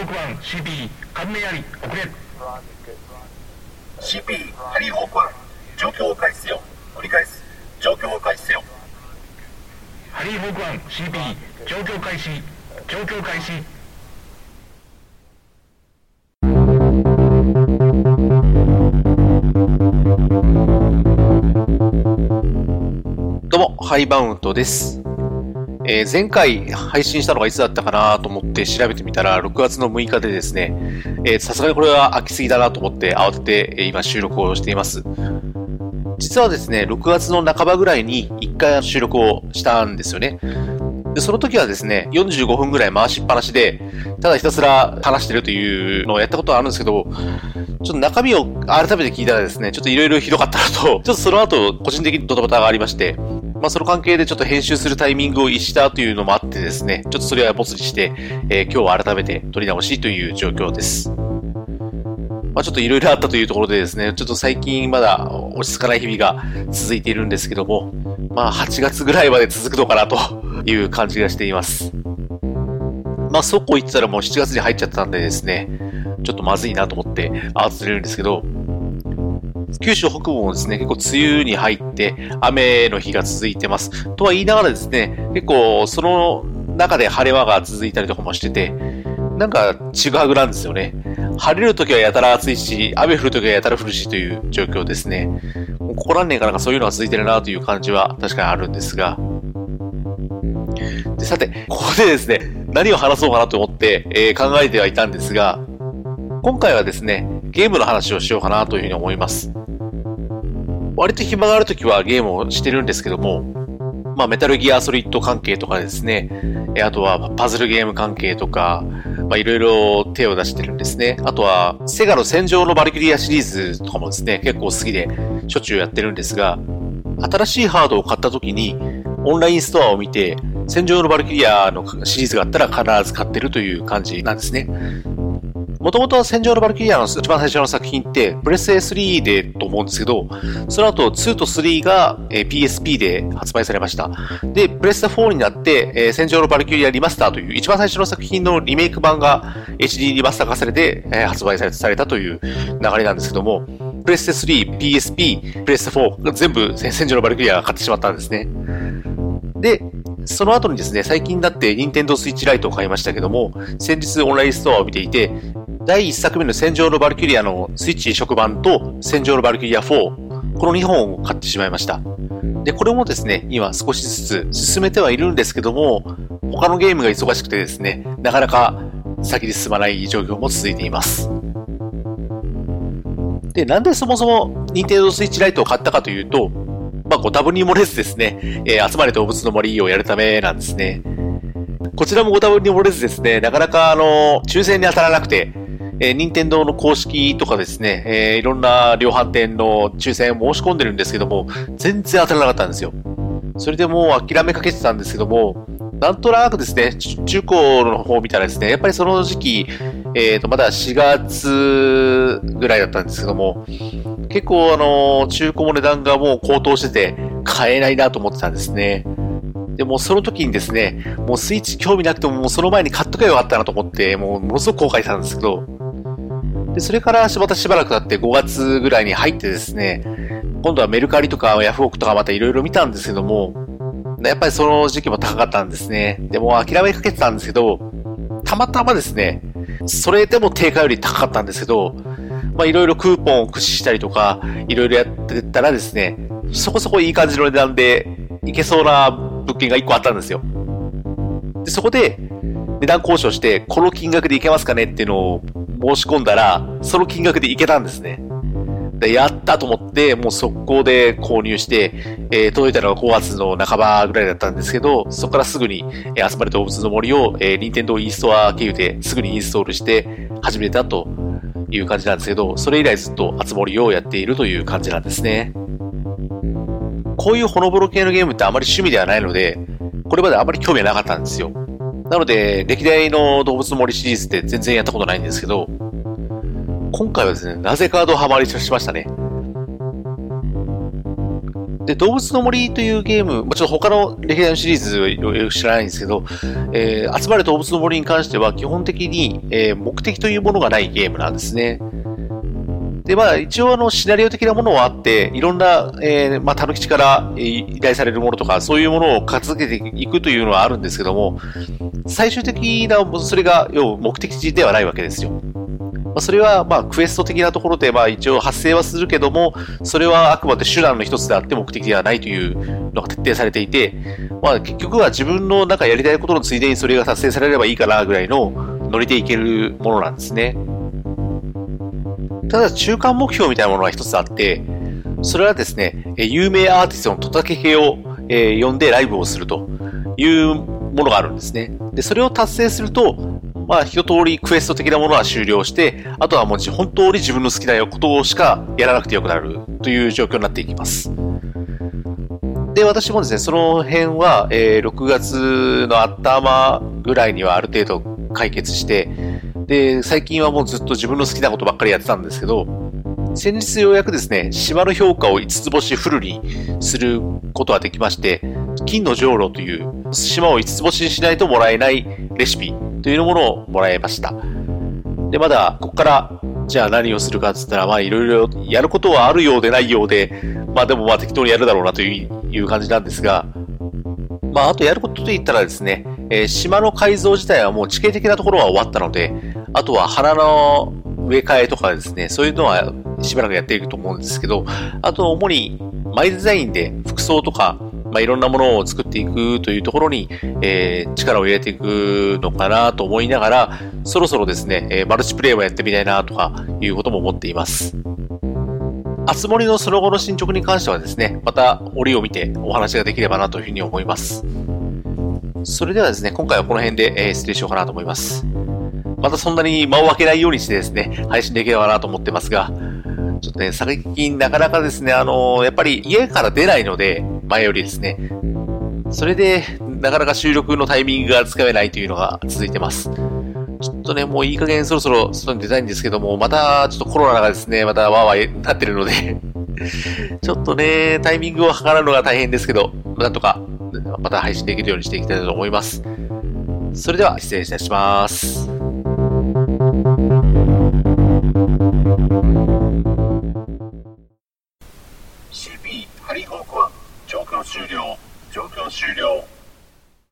ホーク1 CP 関連あり遅れ CP ハリーホーク1状況を開始せよ。繰り返す。状況を開始せよ。ハリーホーク1 CP 状況開始。状況開始。どうも、ハイバウンドです。えー前回配信したのがいつだったかなと思って調べてみたら、6月の6日でですね、さすがにこれは飽きすぎだなと思って慌ててえ今収録をしています。実はですね、6月の半ばぐらいに1回収録をしたんですよね。で、その時はですね、45分ぐらい回しっぱなしで、ただひたすら話してるというのをやったことはあるんですけど、ちょっと中身を改めて聞いたらですね、ちょっといろいろひどかったのと、ちょっとその後、個人的にドタバタがありまして、まあその関係でちょっと編集するタイミングを逸したというのもあってですね、ちょっとそれはボツにして、えー今日は改めて撮り直しという状況です。まあちょっといろいろあったというところでですね、ちょっと最近まだ落ち着かない日々が続いているんですけども、まあ8月ぐらいまで続くのかなという感じがしています。まあそこう言ってたらもう7月に入っちゃったんでですね、ちょっとまずいなと思って慌ててるんですけど、九州北部もですね、結構梅雨に入って雨の日が続いてます。とは言いながらですね、結構その中で晴れ間が続いたりとかもしてて、なんかちぐはぐなんですよね。晴れるときはやたら暑いし、雨降るときはやたら降るしという状況ですね。もうここ何年かなんかそういうのが続いてるなという感じは確かにあるんですが。でさて、ここでですね、何を話そうかなと思って、えー考えてはいたんですが、今回はですね、ゲームの話をしようかなというふうに思います。割と暇があるときはゲームをしてるんですけども、まあ、メタルギアソリッド関係とかですね、あとはパズルゲーム関係とか、まあ、いろいろ手を出してるんですね。あとは、セガの戦場のバリキュリアシリーズとかもですね、結構好きで、しょっちゅうやってるんですが、新しいハードを買った時に、オンラインストアを見て、戦場のバルキリアのシリーズがあったら必ず買ってるという感じなんですね。もともとは戦場のバルキリアの一番最初の作品って、プレステ3でと思うんですけど、その後2と3が PSP で発売されました。で、プレステ4になって、えー戦場のバルキリアリマスターという一番最初の作品のリメイク版が HD リマスター化されて、え発売されされたという流れなんですけども、プレステ3、PSP、プレステ4、全部戦戦場のバルキリアが買ってしまったんですね。で、その後にですね、最近だって Nintendo Switch Lite を買いましたけども、先日オンラインストアを見ていて、第1作目の戦場のバルキュリアのスイッチ移植版と戦場のバルキュリア4、この2本を買ってしまいました。で、これもですね、今少しずつ進めてはいるんですけども、他のゲームが忙しくてですね、なかなか先に進まない状況も続いています。で、なんでそもそも Nintendo Switch Lite を買ったかというと、まあ、ご多分に漏れずですね、えー集まれ動物の森をやるためなんですね。こちらもご多分に漏れずですね、なかなかあの、抽選に当たらなくて、えー、任天堂の公式とかですね、えーいろんな量販店の抽選を申し込んでるんですけども、全然当たらなかったんですよ。それでもう諦めかけてたんですけども、なんとなくですね、中中古の方見たらですね、やっぱりその時期、えっ、と、まだ4月ぐらいだったんですけども、結構あの、中古も値段がもう高騰してて、買えないなと思ってたんですね。でもその時にですね、もうスイッチ興味なくてももうその前に買っとけばよかったなと思って、もうものすごく後悔したんですけど、で、それからまたしばらく経って5月ぐらいに入ってですね、今度はメルカリとかヤフオクとかまたいろいろ見たんですけども、やっぱりその時期も高かったんですね。でも諦めかけてたんですけど、たまたまですね、それでも定価より高かったんですけど、まあいろいろクーポンを駆使したりとか、いろいろやってたらですね、そこそこいい感じの値段でいけそうな物件が1個あったんですよ。で、そこで値段交渉して、この金額でいけますかねっていうのを申し込んだら、その金額でいけたんですね。でやったと思って、もう速攻で購入して、えー届いたのが5月の半ばぐらいだったんですけど、そこからすぐに、えー集まれ動物の森を、えー、Nintendo e ストア経由ですぐにインストールして始めたという感じなんですけど、それ以来ずっと集まりをやっているという感じなんですね。こういうほのぼろ系のゲームってあまり趣味ではないので、これまであまり興味はなかったんですよ。なので、歴代の動物の森シリーズって全然やったことないんですけど、今回はですね、なぜかドハマりしましたね。で、動物の森というゲーム、まあ、ちょっと他の歴代のシリーズをよく知らないんですけど、えー、集まる動物の森に関しては基本的に、えー、目的というものがないゲームなんですね。で、まあ、一応あの、シナリオ的なものはあって、いろんな、えー、まあ、たぬきちから依頼されるものとか、そういうものを片付けていくというのはあるんですけども、最終的な、それが、要目的地ではないわけですよ。まあ、それは、まあ、クエスト的なところで、まあ、一応発生はするけども、それはあくまで手段の一つであって目的ではないというのが徹底されていて、まあ、結局は自分のなんかやりたいことのついでにそれが達成されればいいかなぐらいのノリでいけるものなんですね。ただ、中間目標みたいなものが一つあって、それはですね、有名アーティストのトタケヘを、え、呼んでライブをするというものがあるんですね。で、それを達成すると、まあ、一通りクエスト的なものは終了して、あとはもう本当に自分の好きなことしかやらなくてよくなるという状況になっていきます。で、私もですね、その辺は、えー、6月の頭ぐらいにはある程度解決して、で、最近はもうずっと自分の好きなことばっかりやってたんですけど、先日ようやくですね、島の評価を5つ星フルにすることができまして、金の上路という島を5つ星にしないともらえないレシピというものをもらいました。で、まだ、ここから、じゃあ何をするかって言ったら、まあいろいろやることはあるようでないようで、まあでもまあ適当にやるだろうなという感じなんですが、まああとやることと言ったらですね、えー、島の改造自体はもう地形的なところは終わったので、あとは花の植え替えとかですね、そういうのはしばらくやっていくと思うんですけど、あと主にマイデザインで服装とか、まあ、いろんなものを作っていくというところに、えー、力を入れていくのかなと思いながら、そろそろですね、えー、マルチプレイもやってみたいなとかいうことも思っています。あつ森のその後の進捗に関してはですね、また折を見てお話ができればなというふうに思います。それではですね、今回はこの辺で、えー、失礼しようかなと思います。またそんなに間を空けないようにしてですね、配信できればなと思ってますが、ちょっとね、最近なかなかですね、あの、やっぱり家から出ないので、前よりですね。それで、なかなか収録のタイミングがつかめないというのが続いてます。ちょっとね、もういい加減そろそろ外に出たいんですけども、またちょっとコロナがですね、またワーワーなってるので ちょっとね、タイミングを測るのが大変ですけど、なんとか、また配信できるようにしていきたいと思います。それでは失礼いたします。